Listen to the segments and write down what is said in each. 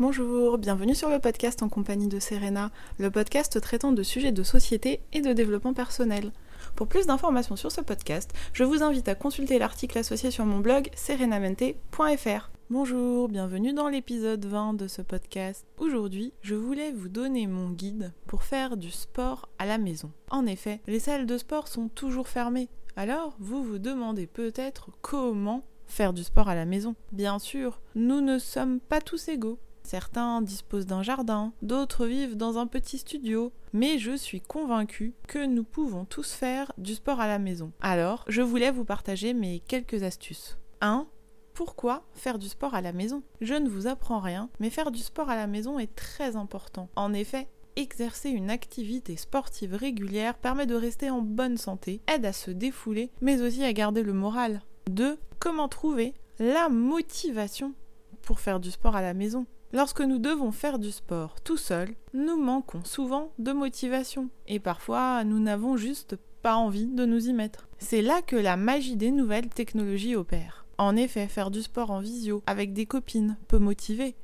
Bonjour, bienvenue sur le podcast en compagnie de Serena, le podcast traitant de sujets de société et de développement personnel. Pour plus d'informations sur ce podcast, je vous invite à consulter l'article associé sur mon blog serenamente.fr. Bonjour, bienvenue dans l'épisode 20 de ce podcast. Aujourd'hui, je voulais vous donner mon guide pour faire du sport à la maison. En effet, les salles de sport sont toujours fermées. Alors, vous vous demandez peut-être comment faire du sport à la maison. Bien sûr, nous ne sommes pas tous égaux. Certains disposent d'un jardin, d'autres vivent dans un petit studio, mais je suis convaincue que nous pouvons tous faire du sport à la maison. Alors, je voulais vous partager mes quelques astuces. 1. Pourquoi faire du sport à la maison? Je ne vous apprends rien, mais faire du sport à la maison est très important. En effet, exercer une activité sportive régulière permet de rester en bonne santé, aide à se défouler, mais aussi à garder le moral. 2. Comment trouver la motivation pour faire du sport à la maison? Lorsque nous devons faire du sport tout seul, nous manquons souvent de motivation et parfois nous n'avons juste pas envie de nous y mettre. C'est là que la magie des nouvelles technologies opère. En effet, faire du sport en visio avec des copines peut motiver,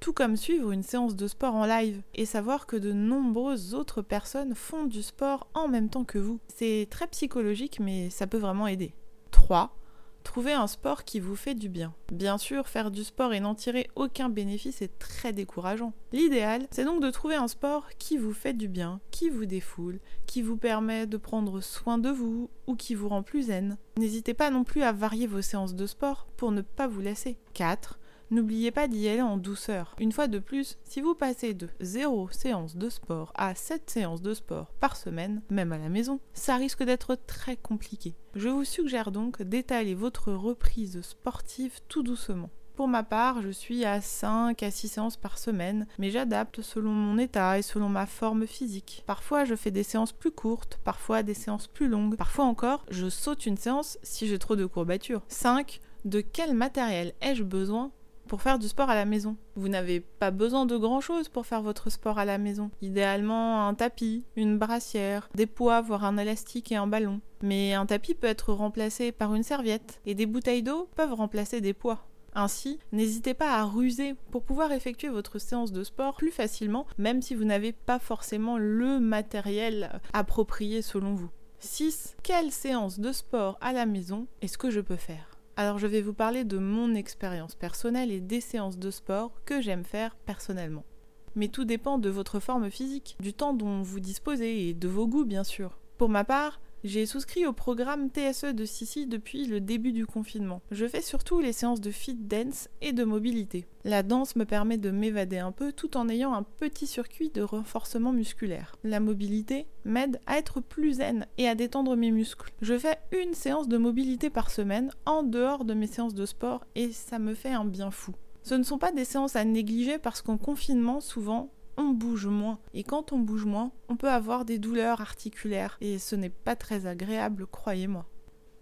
tout comme suivre une séance de sport en live et savoir que de nombreuses autres personnes font du sport en même temps que vous. C'est très psychologique mais ça peut vraiment aider. 3. Trouvez un sport qui vous fait du bien. Bien sûr, faire du sport et n'en tirer aucun bénéfice est très décourageant. L'idéal, c'est donc de trouver un sport qui vous fait du bien, qui vous défoule, qui vous permet de prendre soin de vous ou qui vous rend plus zen. N'hésitez pas non plus à varier vos séances de sport pour ne pas vous lasser. 4. N'oubliez pas d'y aller en douceur. Une fois de plus, si vous passez de 0 séance de sport à 7 séances de sport par semaine, même à la maison, ça risque d'être très compliqué. Je vous suggère donc d'étaler votre reprise sportive tout doucement. Pour ma part, je suis à 5 à 6 séances par semaine, mais j'adapte selon mon état et selon ma forme physique. Parfois, je fais des séances plus courtes, parfois des séances plus longues, parfois encore, je saute une séance si j'ai trop de courbatures. 5. De quel matériel ai-je besoin pour faire du sport à la maison. Vous n'avez pas besoin de grand chose pour faire votre sport à la maison. Idéalement un tapis, une brassière, des poids, voire un élastique et un ballon. Mais un tapis peut être remplacé par une serviette et des bouteilles d'eau peuvent remplacer des poids. Ainsi, n'hésitez pas à ruser pour pouvoir effectuer votre séance de sport plus facilement, même si vous n'avez pas forcément le matériel approprié selon vous. 6. Quelle séance de sport à la maison est-ce que je peux faire? Alors je vais vous parler de mon expérience personnelle et des séances de sport que j'aime faire personnellement. Mais tout dépend de votre forme physique, du temps dont vous disposez et de vos goûts bien sûr. Pour ma part, j'ai souscrit au programme TSE de Sissi depuis le début du confinement. Je fais surtout les séances de fit dance et de mobilité. La danse me permet de m'évader un peu tout en ayant un petit circuit de renforcement musculaire. La mobilité m'aide à être plus zen et à détendre mes muscles. Je fais une séance de mobilité par semaine en dehors de mes séances de sport et ça me fait un bien fou. Ce ne sont pas des séances à négliger parce qu'en confinement, souvent, on bouge moins. Et quand on bouge moins, on peut avoir des douleurs articulaires. Et ce n'est pas très agréable, croyez-moi.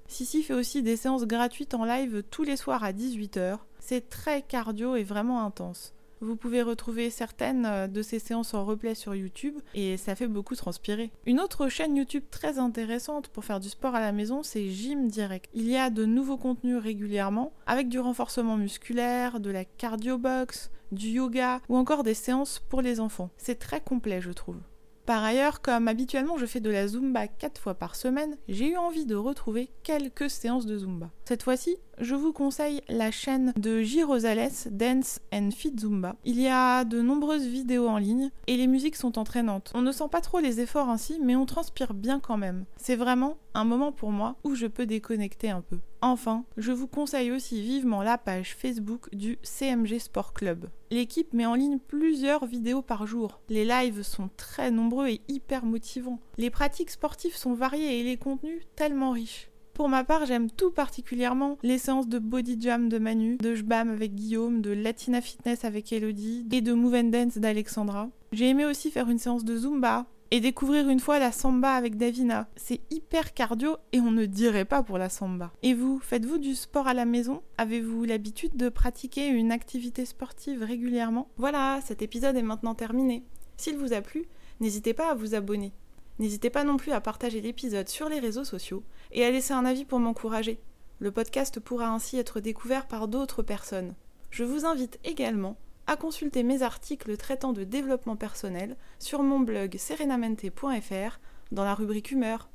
Sissi fait aussi des séances gratuites en live tous les soirs à 18h. C'est très cardio et vraiment intense. Vous pouvez retrouver certaines euh, de ces séances en replay sur YouTube et ça fait beaucoup transpirer. Une autre chaîne YouTube très intéressante pour faire du sport à la maison, c'est Gym Direct. Il y a de nouveaux contenus régulièrement avec du renforcement musculaire, de la cardio box, du yoga ou encore des séances pour les enfants. C'est très complet, je trouve. Par ailleurs, comme habituellement je fais de la Zumba 4 fois par semaine, j'ai eu envie de retrouver quelques séances de Zumba. Cette fois-ci, je vous conseille la chaîne de J. Rosales Dance and Fit Zumba. Il y a de nombreuses vidéos en ligne et les musiques sont entraînantes. On ne sent pas trop les efforts ainsi, mais on transpire bien quand même. C'est vraiment un moment pour moi où je peux déconnecter un peu. Enfin, je vous conseille aussi vivement la page Facebook du CMG Sport Club. L'équipe met en ligne plusieurs vidéos par jour. Les lives sont très nombreux et hyper motivants. Les pratiques sportives sont variées et les contenus tellement riches. Pour ma part, j'aime tout particulièrement les séances de body jam de Manu, de Jbam avec Guillaume, de Latina Fitness avec Elodie et de Move and Dance d'Alexandra. J'ai aimé aussi faire une séance de Zumba, et découvrir une fois la samba avec Davina. C'est hyper cardio et on ne dirait pas pour la samba. Et vous, faites-vous du sport à la maison? Avez-vous l'habitude de pratiquer une activité sportive régulièrement? Voilà, cet épisode est maintenant terminé. S'il vous a plu, n'hésitez pas à vous abonner. N'hésitez pas non plus à partager l'épisode sur les réseaux sociaux et à laisser un avis pour m'encourager. Le podcast pourra ainsi être découvert par d'autres personnes. Je vous invite également à consulter mes articles traitant de développement personnel sur mon blog serenamente.fr dans la rubrique humeur.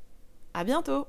À bientôt!